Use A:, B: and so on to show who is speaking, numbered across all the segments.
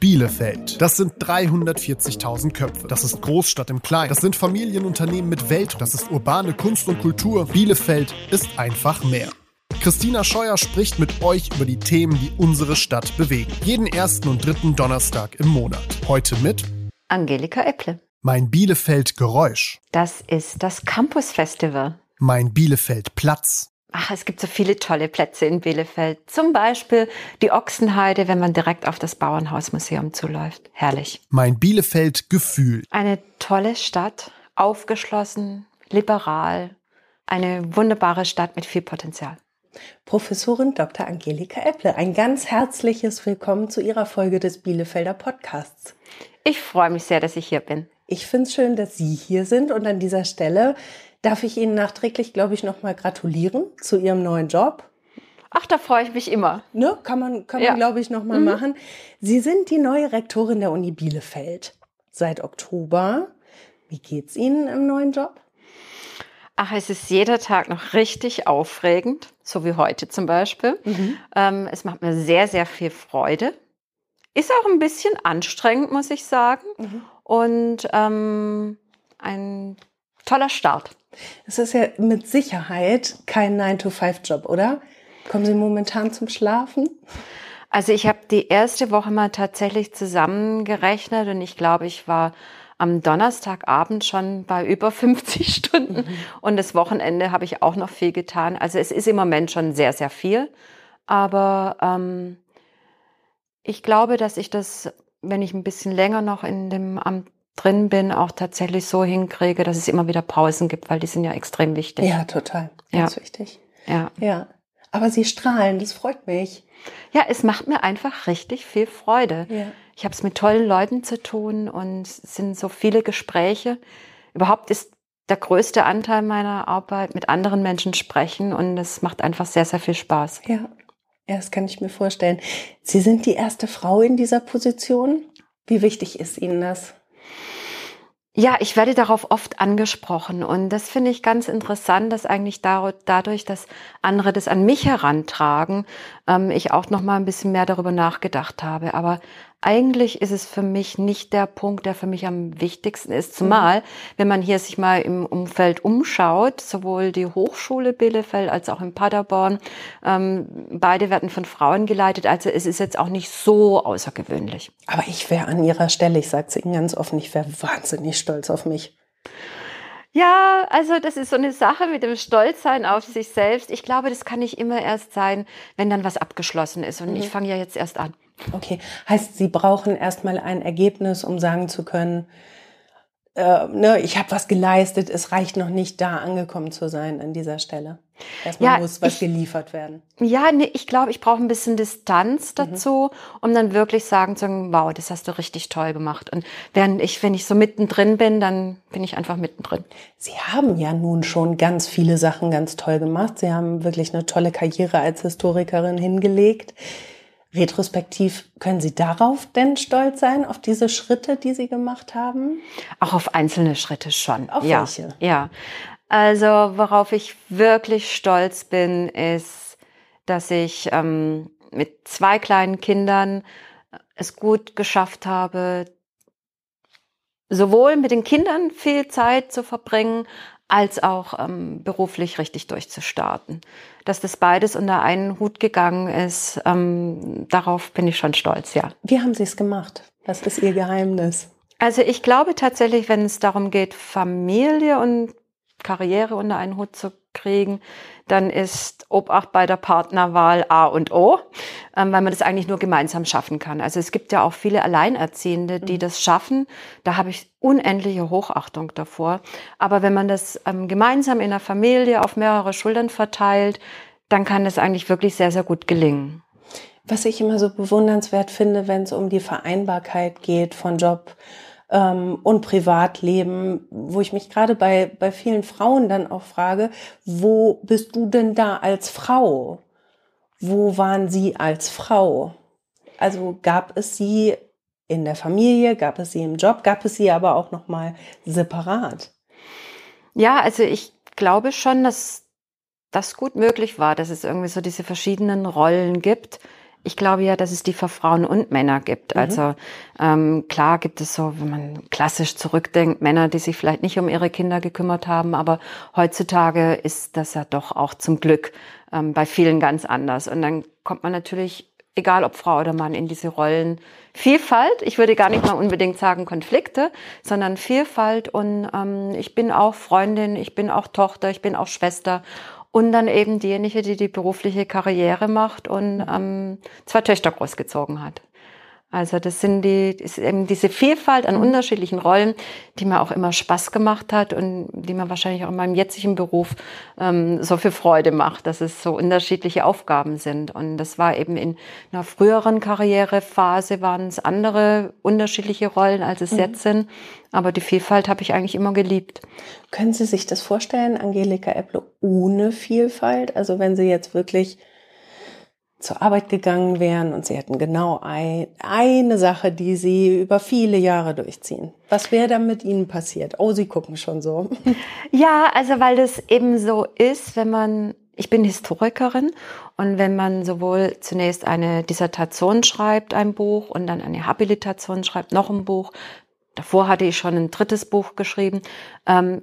A: Bielefeld. Das sind 340.000 Köpfe. Das ist Großstadt im Kleinen. Das sind Familienunternehmen mit Welt. Das ist urbane Kunst und Kultur. Bielefeld ist einfach mehr. Christina Scheuer spricht mit euch über die Themen, die unsere Stadt bewegen. Jeden ersten und dritten Donnerstag im Monat. Heute mit
B: Angelika Epple.
A: Mein Bielefeld Geräusch.
B: Das ist das Campus Festival.
A: Mein Bielefeld Platz.
B: Ach, es gibt so viele tolle Plätze in Bielefeld. Zum Beispiel die Ochsenheide, wenn man direkt auf das Bauernhausmuseum zuläuft. Herrlich.
A: Mein Bielefeld Gefühl.
B: Eine tolle Stadt, aufgeschlossen, liberal. Eine wunderbare Stadt mit viel Potenzial.
C: Professorin Dr. Angelika Epple, ein ganz herzliches Willkommen zu Ihrer Folge des Bielefelder Podcasts.
B: Ich freue mich sehr, dass ich hier bin.
C: Ich finde es schön, dass Sie hier sind und an dieser Stelle darf ich Ihnen nachträglich, glaube ich, nochmal gratulieren zu Ihrem neuen Job.
B: Ach, da freue ich mich immer.
C: Ne? Kann man, kann ja. man glaube ich, nochmal mhm. machen. Sie sind die neue Rektorin der Uni Bielefeld seit Oktober. Wie geht's Ihnen im neuen Job?
B: Ach, es ist jeder Tag noch richtig aufregend, so wie heute zum Beispiel. Mhm. Ähm, es macht mir sehr, sehr viel Freude. Ist auch ein bisschen anstrengend, muss ich sagen. Mhm. Und ähm, ein toller Start.
C: Es ist ja mit Sicherheit kein 9-to-5-Job, oder? Kommen Sie momentan zum Schlafen?
B: Also ich habe die erste Woche mal tatsächlich zusammengerechnet und ich glaube, ich war am Donnerstagabend schon bei über 50 Stunden mhm. und das Wochenende habe ich auch noch viel getan. Also es ist im Moment schon sehr, sehr viel, aber ähm, ich glaube, dass ich das, wenn ich ein bisschen länger noch in dem Amt drin bin, auch tatsächlich so hinkriege, dass es immer wieder Pausen gibt, weil die sind ja extrem wichtig.
C: Ja, total. Ganz ja. wichtig.
B: Ja.
C: Ja. Aber Sie strahlen, das freut mich.
B: Ja, es macht mir einfach richtig viel Freude. Ja. Ich habe es mit tollen Leuten zu tun und es sind so viele Gespräche. Überhaupt ist der größte Anteil meiner Arbeit mit anderen Menschen sprechen und es macht einfach sehr, sehr viel Spaß.
C: Ja. Ja, das kann ich mir vorstellen. Sie sind die erste Frau in dieser Position. Wie wichtig ist Ihnen das?
B: Ja, ich werde darauf oft angesprochen und das finde ich ganz interessant, dass eigentlich dadurch, dass andere das an mich herantragen, ähm, ich auch noch mal ein bisschen mehr darüber nachgedacht habe. Aber eigentlich ist es für mich nicht der Punkt, der für mich am wichtigsten ist. Zumal, wenn man hier sich mal im Umfeld umschaut, sowohl die Hochschule Bielefeld als auch in Paderborn, ähm, beide werden von Frauen geleitet. Also es ist jetzt auch nicht so außergewöhnlich.
C: Aber ich wäre an ihrer Stelle, ich sage es Ihnen ganz offen, ich wäre wahnsinnig stolz auf mich.
B: Ja, also das ist so eine Sache mit dem Stolzsein auf sich selbst. Ich glaube, das kann nicht immer erst sein, wenn dann was abgeschlossen ist. Und mhm. ich fange ja jetzt erst an.
C: Okay, heißt, Sie brauchen erstmal ein Ergebnis, um sagen zu können, äh, ne, ich habe was geleistet, es reicht noch nicht da angekommen zu sein an dieser Stelle. Erstmal ja, muss was ich, geliefert werden.
B: Ja, nee, ich glaube, ich brauche ein bisschen Distanz mhm. dazu, mhm. um dann wirklich sagen zu können, wow, das hast du richtig toll gemacht. Und während ich, wenn ich so mittendrin bin, dann bin ich einfach mittendrin.
C: Sie haben ja nun schon ganz viele Sachen ganz toll gemacht. Sie haben wirklich eine tolle Karriere als Historikerin hingelegt. Retrospektiv, können Sie darauf denn stolz sein, auf diese Schritte, die Sie gemacht haben?
B: Auch auf einzelne Schritte schon.
C: Auf
B: ja.
C: welche?
B: Ja. Also, worauf ich wirklich stolz bin, ist, dass ich ähm, mit zwei kleinen Kindern es gut geschafft habe, sowohl mit den Kindern viel Zeit zu verbringen, als auch ähm, beruflich richtig durchzustarten. Dass das beides unter einen Hut gegangen ist, ähm, darauf bin ich schon stolz, ja.
C: Wie haben Sie es gemacht? Was ist Ihr Geheimnis?
B: Also ich glaube tatsächlich, wenn es darum geht, Familie und Karriere unter einen Hut zu kriegen, dann ist Obacht bei der Partnerwahl A und O, ähm, weil man das eigentlich nur gemeinsam schaffen kann. Also es gibt ja auch viele Alleinerziehende, die mhm. das schaffen. Da habe ich unendliche Hochachtung davor. Aber wenn man das ähm, gemeinsam in der Familie auf mehrere Schultern verteilt, dann kann es eigentlich wirklich sehr, sehr gut gelingen.
C: Was ich immer so bewundernswert finde, wenn es um die Vereinbarkeit geht von Job ähm, und Privatleben, wo ich mich gerade bei, bei vielen Frauen dann auch frage, wo bist du denn da als Frau? Wo waren sie als Frau? Also gab es sie in der Familie, gab es sie im Job, gab es sie aber auch noch mal separat?
B: Ja, also ich glaube schon, dass das gut möglich war, dass es irgendwie so diese verschiedenen Rollen gibt. Ich glaube ja, dass es die für Frauen und Männer gibt. Mhm. Also ähm, klar gibt es so, wenn man klassisch zurückdenkt, Männer, die sich vielleicht nicht um ihre Kinder gekümmert haben, aber heutzutage ist das ja doch auch zum Glück ähm, bei vielen ganz anders. Und dann kommt man natürlich, egal ob Frau oder Mann, in diese Rollen Vielfalt. Ich würde gar nicht mal unbedingt sagen Konflikte, sondern Vielfalt. Und ähm, ich bin auch Freundin, ich bin auch Tochter, ich bin auch Schwester und dann eben diejenige, die die berufliche Karriere macht und ähm, zwei Töchter großgezogen hat. Also das sind die, ist eben diese Vielfalt an unterschiedlichen Rollen, die mir auch immer Spaß gemacht hat und die mir wahrscheinlich auch in meinem jetzigen Beruf ähm, so viel Freude macht, dass es so unterschiedliche Aufgaben sind. Und das war eben in einer früheren Karrierephase waren es andere unterschiedliche Rollen, als es mhm. jetzt sind. Aber die Vielfalt habe ich eigentlich immer geliebt.
C: Können Sie sich das vorstellen, Angelika Epple ohne Vielfalt? Also wenn Sie jetzt wirklich zur Arbeit gegangen wären und sie hätten genau ein, eine Sache, die sie über viele Jahre durchziehen. Was wäre dann mit ihnen passiert? Oh, sie gucken schon so.
B: Ja, also weil das eben so ist, wenn man, ich bin Historikerin und wenn man sowohl zunächst eine Dissertation schreibt, ein Buch und dann eine Habilitation schreibt, noch ein Buch. Davor hatte ich schon ein drittes Buch geschrieben. Ähm,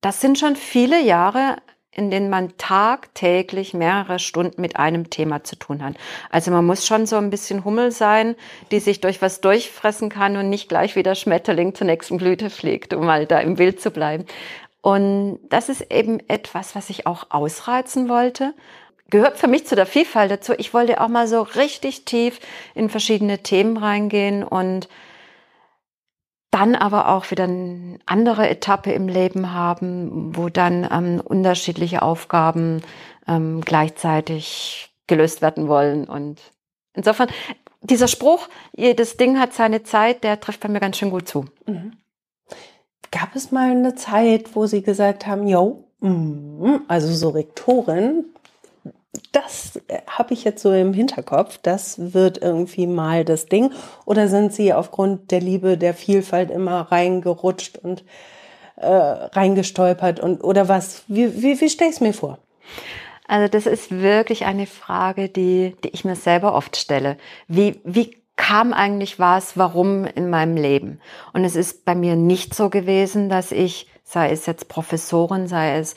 B: das sind schon viele Jahre in denen man tagtäglich mehrere Stunden mit einem Thema zu tun hat. Also man muss schon so ein bisschen Hummel sein, die sich durch was durchfressen kann und nicht gleich wie der Schmetterling zur nächsten Blüte fliegt, um mal da im Bild zu bleiben. Und das ist eben etwas, was ich auch ausreizen wollte. Gehört für mich zu der Vielfalt dazu. Ich wollte auch mal so richtig tief in verschiedene Themen reingehen und dann aber auch wieder eine andere Etappe im Leben haben, wo dann ähm, unterschiedliche Aufgaben ähm, gleichzeitig gelöst werden wollen. Und insofern, dieser Spruch, jedes Ding hat seine Zeit, der trifft bei mir ganz schön gut zu. Mhm.
C: Gab es mal eine Zeit, wo Sie gesagt haben, yo, mm, also so Rektorin, das äh, habe ich jetzt so im Hinterkopf, das wird irgendwie mal das Ding. Oder sind Sie aufgrund der Liebe der Vielfalt immer reingerutscht und äh, reingestolpert und oder was? Wie, wie, wie stelle ich es mir vor?
B: Also das ist wirklich eine Frage, die, die ich mir selber oft stelle. Wie, wie kam eigentlich was, warum in meinem Leben? Und es ist bei mir nicht so gewesen, dass ich, sei es jetzt Professorin, sei es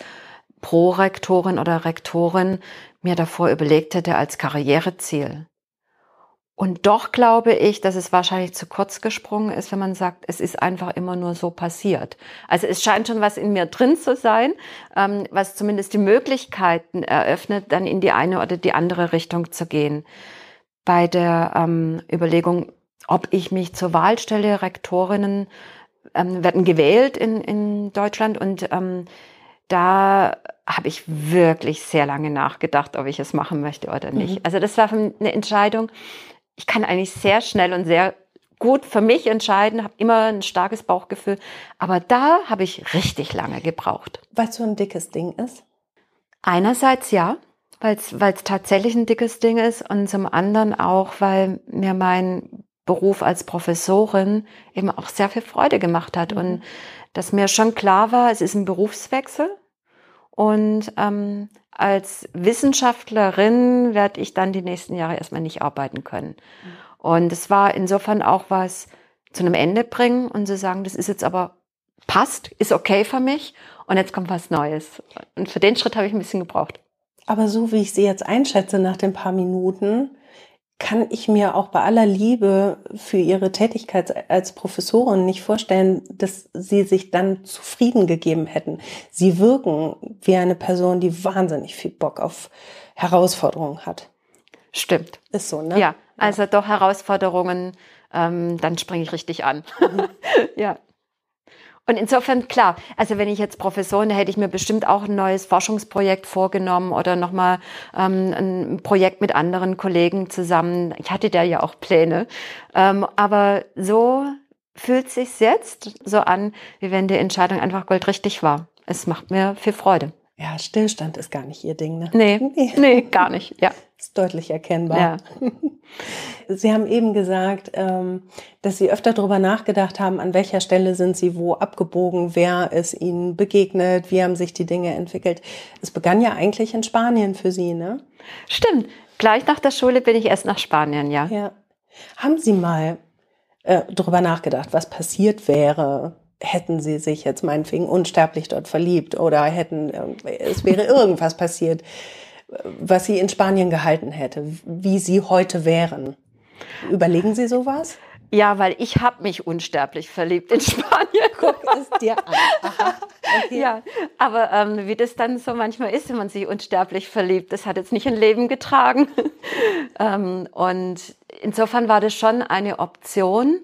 B: Prorektorin oder Rektorin, mir davor überlegt hätte als Karriereziel. Und doch glaube ich, dass es wahrscheinlich zu kurz gesprungen ist, wenn man sagt, es ist einfach immer nur so passiert. Also es scheint schon was in mir drin zu sein, ähm, was zumindest die Möglichkeiten eröffnet, dann in die eine oder die andere Richtung zu gehen. Bei der ähm, Überlegung, ob ich mich zur Wahl stelle, Rektorinnen ähm, werden gewählt in, in Deutschland und da habe ich wirklich sehr lange nachgedacht, ob ich es machen möchte oder nicht. Mhm. Also das war eine Entscheidung. Ich kann eigentlich sehr schnell und sehr gut für mich entscheiden, habe immer ein starkes Bauchgefühl. Aber da habe ich richtig lange gebraucht.
C: Weil es so ein dickes Ding ist?
B: Einerseits ja, weil es tatsächlich ein dickes Ding ist und zum anderen auch, weil mir mein Beruf als Professorin eben auch sehr viel Freude gemacht hat mhm. und dass mir schon klar war, es ist ein Berufswechsel und ähm, als Wissenschaftlerin werde ich dann die nächsten Jahre erstmal nicht arbeiten können. Mhm. Und es war insofern auch was zu einem Ende bringen und zu sagen, das ist jetzt aber passt, ist okay für mich und jetzt kommt was Neues. Und für den Schritt habe ich ein bisschen gebraucht.
C: Aber so wie ich sie jetzt einschätze nach den paar Minuten, kann ich mir auch bei aller Liebe für ihre Tätigkeit als Professorin nicht vorstellen, dass sie sich dann zufrieden gegeben hätten. Sie wirken wie eine Person, die wahnsinnig viel Bock auf Herausforderungen hat.
B: Stimmt.
C: Ist so, ne?
B: Ja, also doch Herausforderungen, ähm, dann springe ich richtig an. Mhm. ja. Und insofern, klar, also wenn ich jetzt Professorin, hätte ich mir bestimmt auch ein neues Forschungsprojekt vorgenommen oder nochmal ähm, ein Projekt mit anderen Kollegen zusammen. Ich hatte da ja auch Pläne. Ähm, aber so fühlt sich jetzt so an, wie wenn die Entscheidung einfach goldrichtig war. Es macht mir viel Freude.
C: Ja, Stillstand ist gar nicht Ihr Ding, ne?
B: Nee, nee, nee gar nicht, ja.
C: Ist deutlich erkennbar. Ja. Sie haben eben gesagt, ähm, dass Sie öfter darüber nachgedacht haben, an welcher Stelle sind Sie wo abgebogen, wer ist Ihnen begegnet, wie haben sich die Dinge entwickelt. Es begann ja eigentlich in Spanien für Sie, ne?
B: Stimmt. Gleich nach der Schule bin ich erst nach Spanien, ja.
C: Ja. Haben Sie mal äh, darüber nachgedacht, was passiert wäre, hätten Sie sich jetzt meinetwegen unsterblich dort verliebt oder hätten, äh, es wäre irgendwas passiert? Was sie in Spanien gehalten hätte, wie sie heute wären. Überlegen Sie sowas?
B: Ja, weil ich habe mich unsterblich verliebt in Spanien. Guck es dir an. Okay. Ja, aber ähm, wie das dann so manchmal ist, wenn man sich unsterblich verliebt, das hat jetzt nicht ein Leben getragen. ähm, und insofern war das schon eine Option.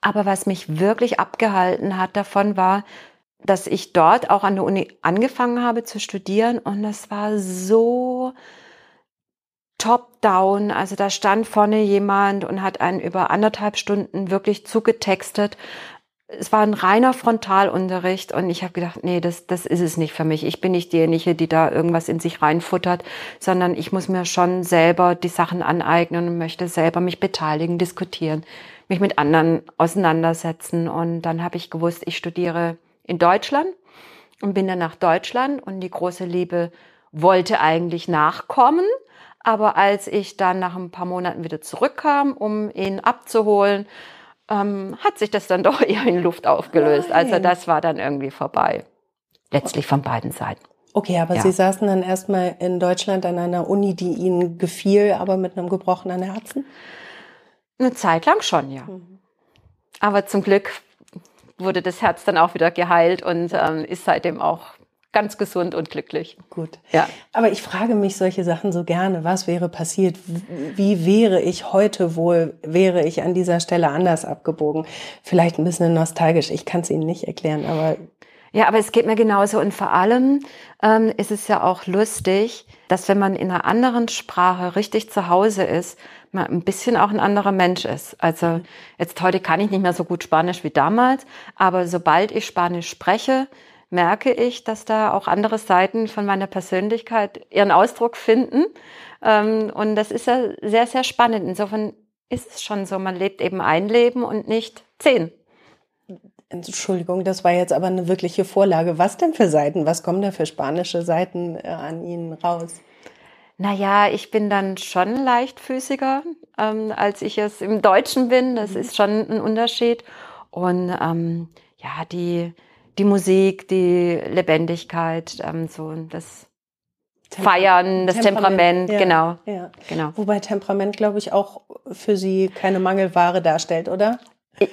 B: Aber was mich wirklich abgehalten hat davon war, dass ich dort auch an der Uni angefangen habe zu studieren und das war so top-down. Also da stand vorne jemand und hat einen über anderthalb Stunden wirklich zugetextet. Es war ein reiner Frontalunterricht und ich habe gedacht, nee, das, das ist es nicht für mich. Ich bin nicht diejenige, die da irgendwas in sich reinfuttert, sondern ich muss mir schon selber die Sachen aneignen und möchte selber mich beteiligen, diskutieren, mich mit anderen auseinandersetzen. Und dann habe ich gewusst, ich studiere in Deutschland und bin dann nach Deutschland und die große Liebe wollte eigentlich nachkommen. Aber als ich dann nach ein paar Monaten wieder zurückkam, um ihn abzuholen, ähm, hat sich das dann doch eher in Luft aufgelöst. Nein. Also das war dann irgendwie vorbei. Letztlich von beiden Seiten.
C: Okay, aber ja. Sie saßen dann erstmal in Deutschland an einer Uni, die Ihnen gefiel, aber mit einem gebrochenen Herzen?
B: Eine Zeit lang schon, ja. Mhm. Aber zum Glück wurde das Herz dann auch wieder geheilt und ähm, ist seitdem auch ganz gesund und glücklich.
C: Gut. Ja. Aber ich frage mich solche Sachen so gerne. Was wäre passiert? Wie wäre ich heute wohl, wäre ich an dieser Stelle anders abgebogen? Vielleicht ein bisschen nostalgisch. Ich kann es Ihnen nicht erklären, aber
B: ja, aber es geht mir genauso. Und vor allem ähm, ist es ja auch lustig, dass wenn man in einer anderen Sprache richtig zu Hause ist, man ein bisschen auch ein anderer Mensch ist. Also jetzt heute kann ich nicht mehr so gut Spanisch wie damals, aber sobald ich Spanisch spreche, merke ich, dass da auch andere Seiten von meiner Persönlichkeit ihren Ausdruck finden. Ähm, und das ist ja sehr, sehr spannend. Insofern ist es schon so, man lebt eben ein Leben und nicht zehn.
C: Entschuldigung, das war jetzt aber eine wirkliche Vorlage. Was denn für Seiten? Was kommen da für spanische Seiten äh, an Ihnen raus?
B: Naja, ich bin dann schon leichtfüßiger, ähm, als ich es im Deutschen bin. Das mhm. ist schon ein Unterschied. Und ähm, ja, die, die Musik, die Lebendigkeit, ähm, so das Temper Feiern, das Temperament, Temperament ja, genau, ja. genau.
C: Wobei Temperament, glaube ich, auch für Sie keine Mangelware darstellt, oder?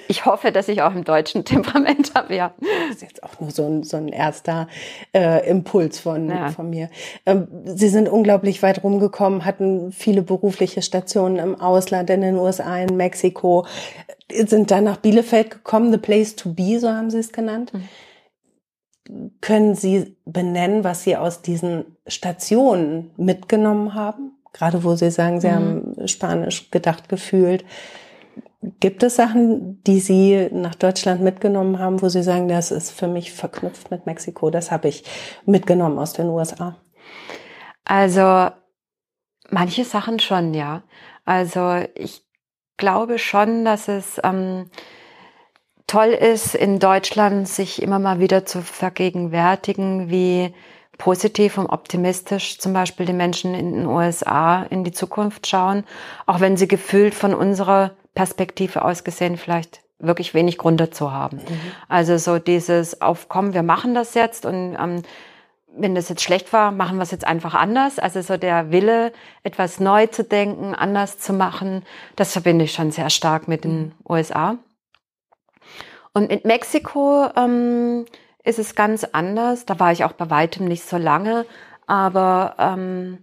B: Ich hoffe, dass ich auch im deutschen Temperament habe, ja.
C: Das ist jetzt auch nur so ein, so ein erster äh, Impuls von, ja. von mir. Ähm, Sie sind unglaublich weit rumgekommen, hatten viele berufliche Stationen im Ausland, in den USA, in Mexiko, sind dann nach Bielefeld gekommen, the place to be, so haben Sie es genannt. Mhm. Können Sie benennen, was Sie aus diesen Stationen mitgenommen haben? Gerade wo Sie sagen, Sie mhm. haben Spanisch gedacht, gefühlt. Gibt es Sachen, die Sie nach Deutschland mitgenommen haben, wo Sie sagen, das ist für mich verknüpft mit Mexiko? Das habe ich mitgenommen aus den USA.
B: Also manche Sachen schon, ja. Also ich glaube schon, dass es ähm, toll ist, in Deutschland sich immer mal wieder zu vergegenwärtigen, wie positiv und optimistisch zum Beispiel die Menschen in den USA in die Zukunft schauen, auch wenn sie gefühlt von unserer Perspektive aus gesehen vielleicht wirklich wenig Grund dazu haben. Mhm. Also so dieses Aufkommen, wir machen das jetzt und ähm, wenn das jetzt schlecht war, machen wir es jetzt einfach anders. Also so der Wille, etwas neu zu denken, anders zu machen, das verbinde ich schon sehr stark mit den. USA. Und mit Mexiko ähm, ist es ganz anders. Da war ich auch bei weitem nicht so lange, aber ähm,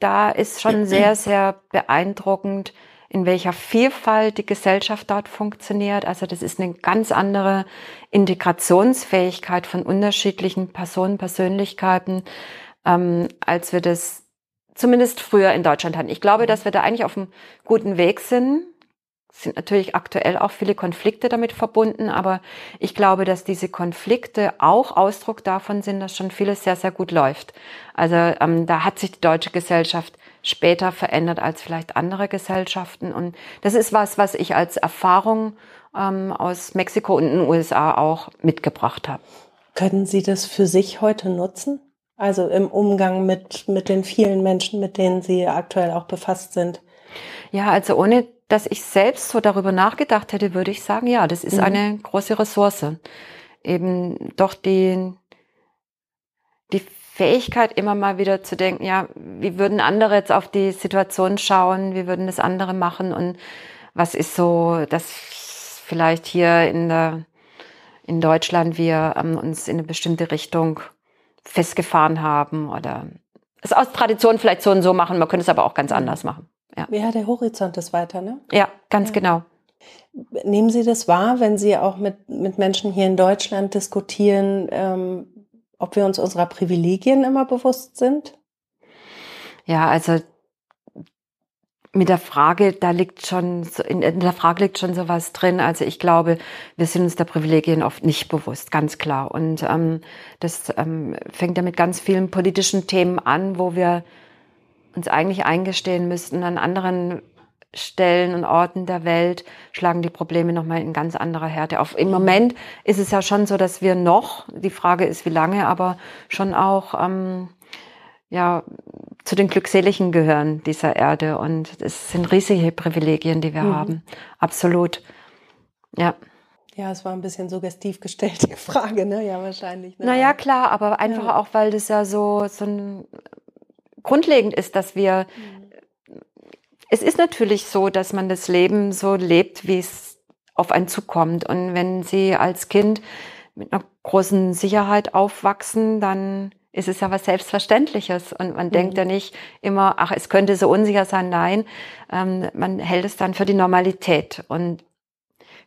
B: da ist schon sehr, sehr beeindruckend, in welcher Vielfalt die Gesellschaft dort funktioniert. Also das ist eine ganz andere Integrationsfähigkeit von unterschiedlichen Personen, Persönlichkeiten, ähm, als wir das zumindest früher in Deutschland hatten. Ich glaube, dass wir da eigentlich auf einem guten Weg sind. Es sind natürlich aktuell auch viele Konflikte damit verbunden, aber ich glaube, dass diese Konflikte auch Ausdruck davon sind, dass schon vieles sehr, sehr gut läuft. Also ähm, da hat sich die deutsche Gesellschaft später verändert als vielleicht andere Gesellschaften. Und das ist was, was ich als Erfahrung ähm, aus Mexiko und den USA auch mitgebracht habe.
C: Können Sie das für sich heute nutzen? Also im Umgang mit, mit den vielen Menschen, mit denen Sie aktuell auch befasst sind?
B: Ja, also ohne dass ich selbst so darüber nachgedacht hätte, würde ich sagen, ja, das ist mhm. eine große Ressource. Eben doch die, die Fähigkeit, immer mal wieder zu denken, ja, wie würden andere jetzt auf die Situation schauen, wie würden das andere machen und was ist so, dass vielleicht hier in der, in Deutschland wir ähm, uns in eine bestimmte Richtung festgefahren haben oder es aus Tradition vielleicht so und so machen, man könnte es aber auch ganz anders machen.
C: Ja, ja der Horizont ist weiter, ne?
B: Ja, ganz ja. genau.
C: Nehmen Sie das wahr, wenn Sie auch mit, mit Menschen hier in Deutschland diskutieren, ähm, ob wir uns unserer Privilegien immer bewusst sind?
B: Ja, also mit der Frage, da liegt schon, in der Frage liegt schon sowas drin. Also ich glaube, wir sind uns der Privilegien oft nicht bewusst, ganz klar. Und ähm, das ähm, fängt ja mit ganz vielen politischen Themen an, wo wir uns eigentlich eingestehen müssten, an anderen Stellen und Orten der Welt schlagen die Probleme nochmal in ganz anderer Härte auf. Im Moment ist es ja schon so, dass wir noch, die Frage ist wie lange, aber schon auch ähm, ja, zu den Glückseligen gehören dieser Erde. Und es sind riesige Privilegien, die wir mhm. haben. Absolut. Ja.
C: Ja, es war ein bisschen suggestiv gestellt, die Frage, ne? Ja, wahrscheinlich. Ne?
B: Naja, klar, aber einfach ja. auch, weil das ja so, so ein grundlegend ist, dass wir, mhm. Es ist natürlich so, dass man das Leben so lebt, wie es auf einen zukommt. Und wenn Sie als Kind mit einer großen Sicherheit aufwachsen, dann ist es ja was Selbstverständliches. Und man mhm. denkt ja nicht immer, ach, es könnte so unsicher sein. Nein, ähm, man hält es dann für die Normalität. Und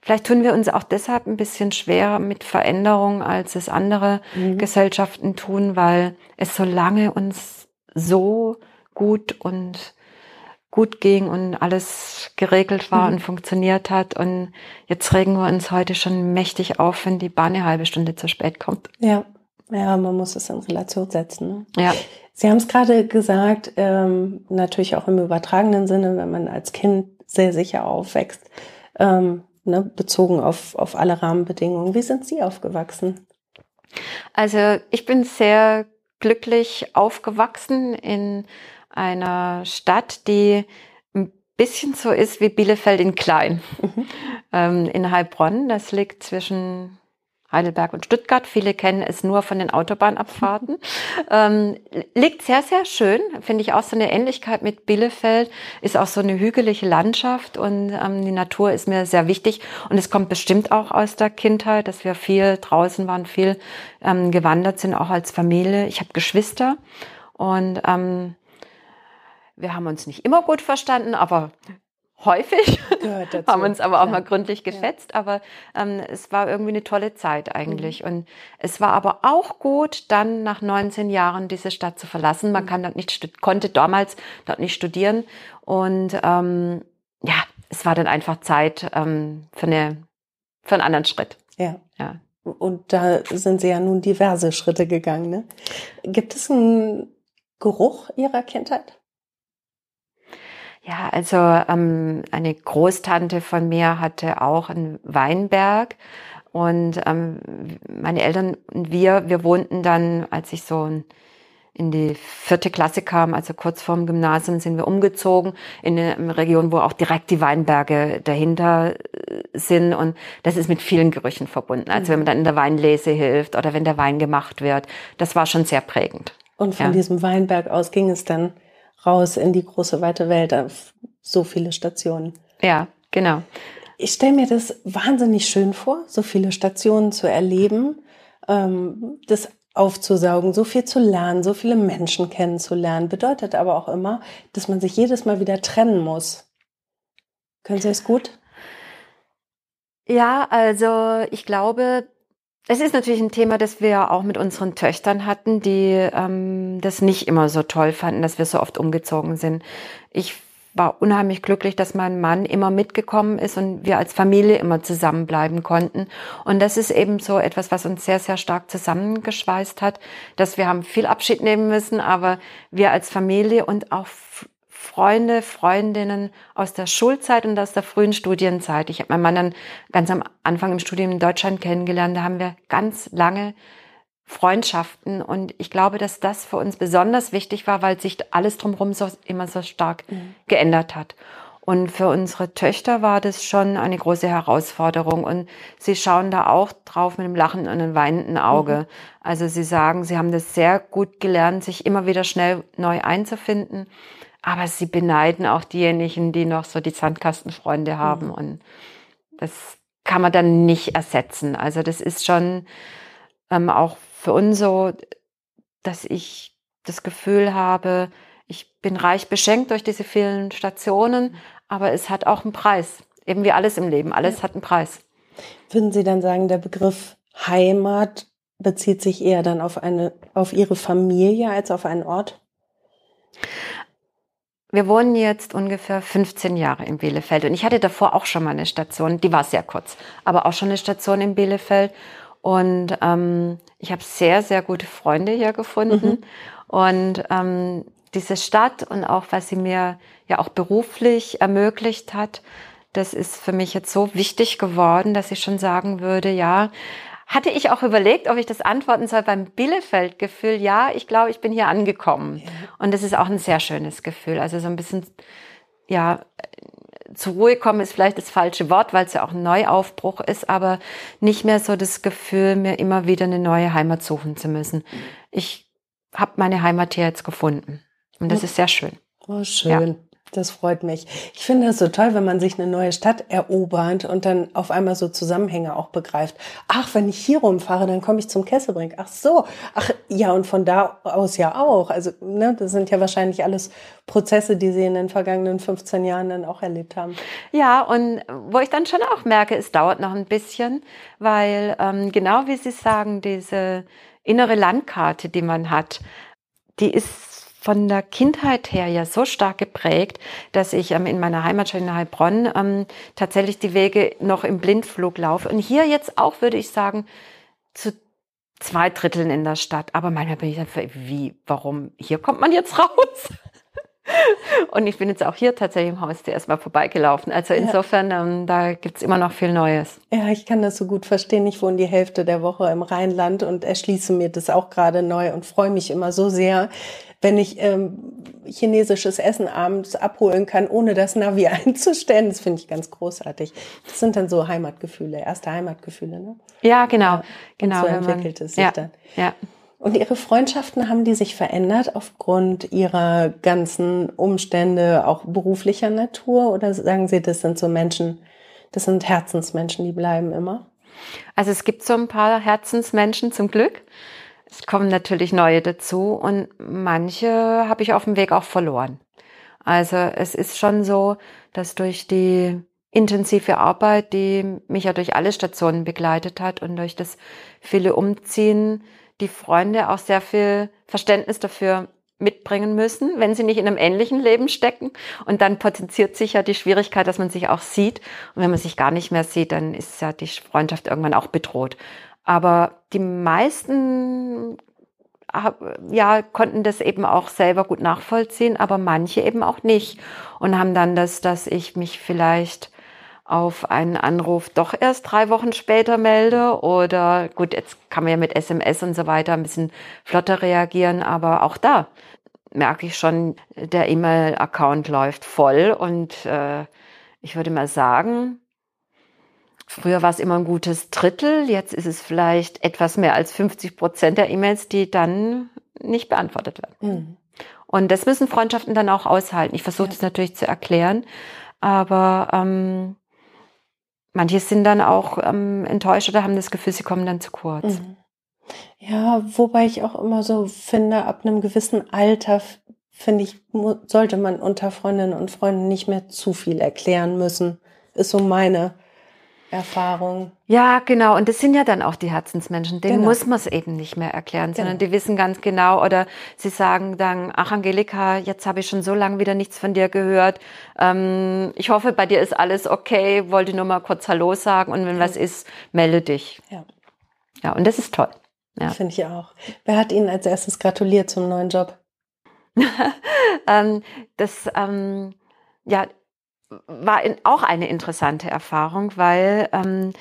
B: vielleicht tun wir uns auch deshalb ein bisschen schwerer mit Veränderungen, als es andere mhm. Gesellschaften tun, weil es so lange uns so gut und gut ging und alles geregelt war mhm. und funktioniert hat. Und jetzt regen wir uns heute schon mächtig auf, wenn die Bahn eine halbe Stunde zu spät kommt.
C: Ja, ja, man muss es in Relation setzen. Ne?
B: Ja.
C: Sie haben es gerade gesagt, ähm, natürlich auch im übertragenen Sinne, wenn man als Kind sehr sicher aufwächst, ähm, ne, bezogen auf, auf alle Rahmenbedingungen. Wie sind Sie aufgewachsen?
B: Also ich bin sehr glücklich aufgewachsen in einer Stadt, die ein bisschen so ist wie Bielefeld in klein. Mhm. Ähm, in Heilbronn, das liegt zwischen Heidelberg und Stuttgart. Viele kennen es nur von den Autobahnabfahrten. Ähm, liegt sehr, sehr schön. Finde ich auch so eine Ähnlichkeit mit Bielefeld. Ist auch so eine hügelige Landschaft und ähm, die Natur ist mir sehr wichtig. Und es kommt bestimmt auch aus der Kindheit, dass wir viel draußen waren, viel ähm, gewandert sind, auch als Familie. Ich habe Geschwister und ähm, wir haben uns nicht immer gut verstanden, aber häufig, haben uns aber auch ja. mal gründlich gefetzt, ja. aber ähm, es war irgendwie eine tolle Zeit eigentlich. Mhm. Und es war aber auch gut, dann nach 19 Jahren diese Stadt zu verlassen. Man mhm. kann dort nicht, konnte damals dort nicht studieren. Und ähm, ja, es war dann einfach Zeit ähm, für, eine, für einen anderen Schritt.
C: Ja. ja. Und da sind Sie ja nun diverse Schritte gegangen. Ne? Gibt es einen Geruch Ihrer Kindheit?
B: Ja, also ähm, eine Großtante von mir hatte auch einen Weinberg und ähm, meine Eltern und wir, wir wohnten dann, als ich so in die vierte Klasse kam, also kurz vorm Gymnasium, sind wir umgezogen in eine Region, wo auch direkt die Weinberge dahinter äh, sind. Und das ist mit vielen Gerüchen verbunden. Also wenn man dann in der Weinlese hilft oder wenn der Wein gemacht wird, das war schon sehr prägend.
C: Und von ja. diesem Weinberg aus ging es dann raus in die große weite Welt auf so viele Stationen.
B: Ja, genau.
C: Ich stelle mir das wahnsinnig schön vor, so viele Stationen zu erleben, ähm, das aufzusaugen, so viel zu lernen, so viele Menschen kennenzulernen, bedeutet aber auch immer, dass man sich jedes Mal wieder trennen muss. Können Sie es gut?
B: Ja, also ich glaube, es ist natürlich ein Thema, das wir auch mit unseren Töchtern hatten, die ähm, das nicht immer so toll fanden, dass wir so oft umgezogen sind. Ich war unheimlich glücklich, dass mein Mann immer mitgekommen ist und wir als Familie immer zusammenbleiben konnten. Und das ist eben so etwas, was uns sehr, sehr stark zusammengeschweißt hat, dass wir haben viel Abschied nehmen müssen, aber wir als Familie und auch Freunde, Freundinnen aus der Schulzeit und aus der frühen Studienzeit. Ich habe meinen Mann dann ganz am Anfang im Studium in Deutschland kennengelernt. Da haben wir ganz lange Freundschaften und ich glaube, dass das für uns besonders wichtig war, weil sich alles drumherum so immer so stark mhm. geändert hat. Und für unsere Töchter war das schon eine große Herausforderung. Und sie schauen da auch drauf mit einem Lachen und einem weinenden Auge. Mhm. Also sie sagen, sie haben das sehr gut gelernt, sich immer wieder schnell neu einzufinden. Aber sie beneiden auch diejenigen, die noch so die Sandkastenfreunde haben. Mhm. Und das kann man dann nicht ersetzen. Also das ist schon ähm, auch für uns so, dass ich das Gefühl habe, ich bin reich beschenkt durch diese vielen Stationen, aber es hat auch einen Preis. Eben wie alles im Leben, alles ja. hat einen Preis.
C: Würden Sie dann sagen, der Begriff Heimat bezieht sich eher dann auf eine, auf Ihre Familie als auf einen Ort?
B: Wir wohnen jetzt ungefähr 15 Jahre in Bielefeld und ich hatte davor auch schon mal eine Station, die war sehr kurz, aber auch schon eine Station in Bielefeld und ähm, ich habe sehr, sehr gute Freunde hier gefunden mhm. und ähm, diese Stadt und auch was sie mir ja auch beruflich ermöglicht hat, das ist für mich jetzt so wichtig geworden, dass ich schon sagen würde, ja, hatte ich auch überlegt, ob ich das antworten soll beim Bielefeld-Gefühl. Ja, ich glaube, ich bin hier angekommen. Ja. Und das ist auch ein sehr schönes Gefühl. Also so ein bisschen, ja, zur Ruhe kommen ist vielleicht das falsche Wort, weil es ja auch ein Neuaufbruch ist, aber nicht mehr so das Gefühl, mir immer wieder eine neue Heimat suchen zu müssen. Ich habe meine Heimat hier jetzt gefunden. Und das ist sehr schön.
C: Oh, schön. Ja. Das freut mich. Ich finde es so toll, wenn man sich eine neue Stadt erobert und dann auf einmal so Zusammenhänge auch begreift. Ach, wenn ich hier rumfahre, dann komme ich zum Kesselbrink. Ach so. Ach, ja, und von da aus ja auch. Also, ne, das sind ja wahrscheinlich alles Prozesse, die Sie in den vergangenen 15 Jahren dann auch erlebt haben.
B: Ja, und wo ich dann schon auch merke, es dauert noch ein bisschen, weil ähm, genau wie Sie sagen, diese innere Landkarte, die man hat, die ist von der Kindheit her ja so stark geprägt, dass ich ähm, in meiner Heimatstadt in Heilbronn ähm, tatsächlich die Wege noch im Blindflug laufe. Und hier jetzt auch, würde ich sagen, zu zwei Dritteln in der Stadt. Aber manchmal bin ich dann, für, wie, warum? Hier kommt man jetzt raus. Und ich bin jetzt auch hier tatsächlich im Haus zuerst mal vorbeigelaufen. Also insofern, ja. ähm, da gibt's immer noch viel Neues.
C: Ja, ich kann das so gut verstehen. Ich wohne die Hälfte der Woche im Rheinland und erschließe mir das auch gerade neu und freue mich immer so sehr, wenn ich ähm, chinesisches Essen abends abholen kann, ohne das Navi einzustellen. Das finde ich ganz großartig. Das sind dann so Heimatgefühle, erste Heimatgefühle, ne?
B: Ja, genau. Ja, genau.
C: so entwickelt man, es sich
B: ja,
C: dann.
B: Ja.
C: Und Ihre Freundschaften haben die sich verändert aufgrund Ihrer ganzen Umstände, auch beruflicher Natur? Oder sagen Sie, das sind so Menschen, das sind Herzensmenschen, die bleiben immer?
B: Also es gibt so ein paar Herzensmenschen zum Glück. Es kommen natürlich neue dazu und manche habe ich auf dem Weg auch verloren. Also es ist schon so, dass durch die intensive Arbeit, die mich ja durch alle Stationen begleitet hat und durch das viele Umziehen, die Freunde auch sehr viel Verständnis dafür mitbringen müssen, wenn sie nicht in einem ähnlichen Leben stecken. Und dann potenziert sich ja die Schwierigkeit, dass man sich auch sieht. Und wenn man sich gar nicht mehr sieht, dann ist ja die Freundschaft irgendwann auch bedroht. Aber die meisten ja, konnten das eben auch selber gut nachvollziehen, aber manche eben auch nicht und haben dann das, dass ich mich vielleicht auf einen Anruf doch erst drei Wochen später melde oder gut, jetzt kann man ja mit SMS und so weiter ein bisschen flotter reagieren, aber auch da merke ich schon, der E-Mail-Account läuft voll und äh, ich würde mal sagen, Früher war es immer ein gutes Drittel, jetzt ist es vielleicht etwas mehr als 50 Prozent der E-Mails, die dann nicht beantwortet werden. Mhm. Und das müssen Freundschaften dann auch aushalten. Ich versuche ja. das natürlich zu erklären, aber ähm, manche sind dann auch ähm, enttäuscht oder haben das Gefühl, sie kommen dann zu kurz. Mhm.
C: Ja, wobei ich auch immer so finde, ab einem gewissen Alter, finde ich, sollte man unter Freundinnen und Freunden nicht mehr zu viel erklären müssen. Ist so meine Erfahrung.
B: Ja, genau. Und das sind ja dann auch die Herzensmenschen. Denen genau. muss man es eben nicht mehr erklären, sondern genau. die wissen ganz genau oder sie sagen dann, ach Angelika, jetzt habe ich schon so lange wieder nichts von dir gehört. Ähm, ich hoffe, bei dir ist alles okay. Wollte nur mal kurz Hallo sagen und wenn ja. was ist, melde dich. Ja. Ja, und das ist toll. Ja.
C: Finde ich auch. Wer hat Ihnen als erstes gratuliert zum neuen Job?
B: ähm, das ähm, ja, war in, auch eine interessante Erfahrung, weil ähm,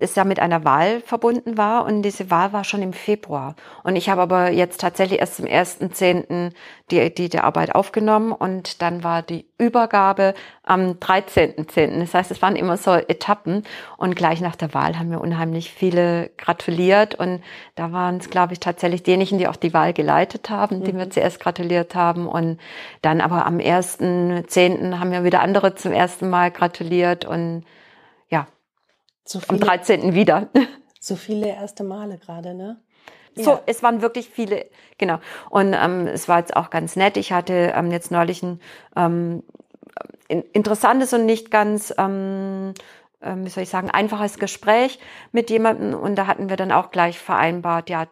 B: es ja mit einer Wahl verbunden war und diese Wahl war schon im Februar. Und ich habe aber jetzt tatsächlich erst zum 1.10. Die, die, die Arbeit aufgenommen und dann war die Übergabe am 13.10. Das heißt, es waren immer so Etappen und gleich nach der Wahl haben wir unheimlich viele gratuliert und da waren es, glaube ich, tatsächlich diejenigen, die auch die Wahl geleitet haben, die mhm. mir zuerst gratuliert haben und dann aber am 1.10. haben wir wieder andere zum ersten Mal gratuliert und so viele, Am 13. wieder.
C: So viele erste Male gerade, ne?
B: So, ja. es waren wirklich viele, genau. Und ähm, es war jetzt auch ganz nett. Ich hatte ähm, jetzt neulich ein ähm, interessantes und nicht ganz, ähm, äh, wie soll ich sagen, einfaches Gespräch mit jemandem. Und da hatten wir dann auch gleich vereinbart, ja,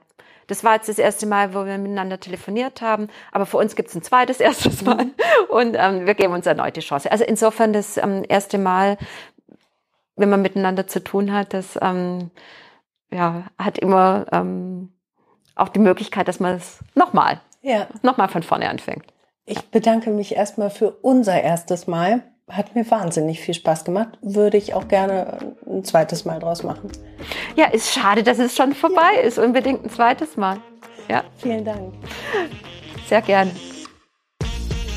B: das war jetzt das erste Mal, wo wir miteinander telefoniert haben, aber für uns gibt es ein zweites erstes Mal und ähm, wir geben uns erneut die Chance. Also insofern das ähm, erste Mal wenn man miteinander zu tun hat, das ähm, ja, hat immer ähm, auch die Möglichkeit, dass man es nochmal, ja. nochmal von vorne anfängt.
C: Ich bedanke mich erstmal für unser erstes Mal. Hat mir wahnsinnig viel Spaß gemacht. Würde ich auch gerne ein zweites Mal draus machen.
B: Ja, ist schade, dass es schon vorbei ja. ist. Unbedingt ein zweites Mal. Ja.
C: Vielen Dank.
B: Sehr gerne.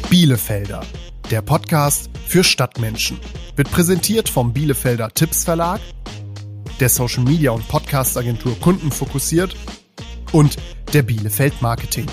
A: Bielefelder, der Podcast für Stadtmenschen wird präsentiert vom Bielefelder Tipps Verlag, der Social Media und Podcast Agentur Kunden fokussiert und der Bielefeld Marketing.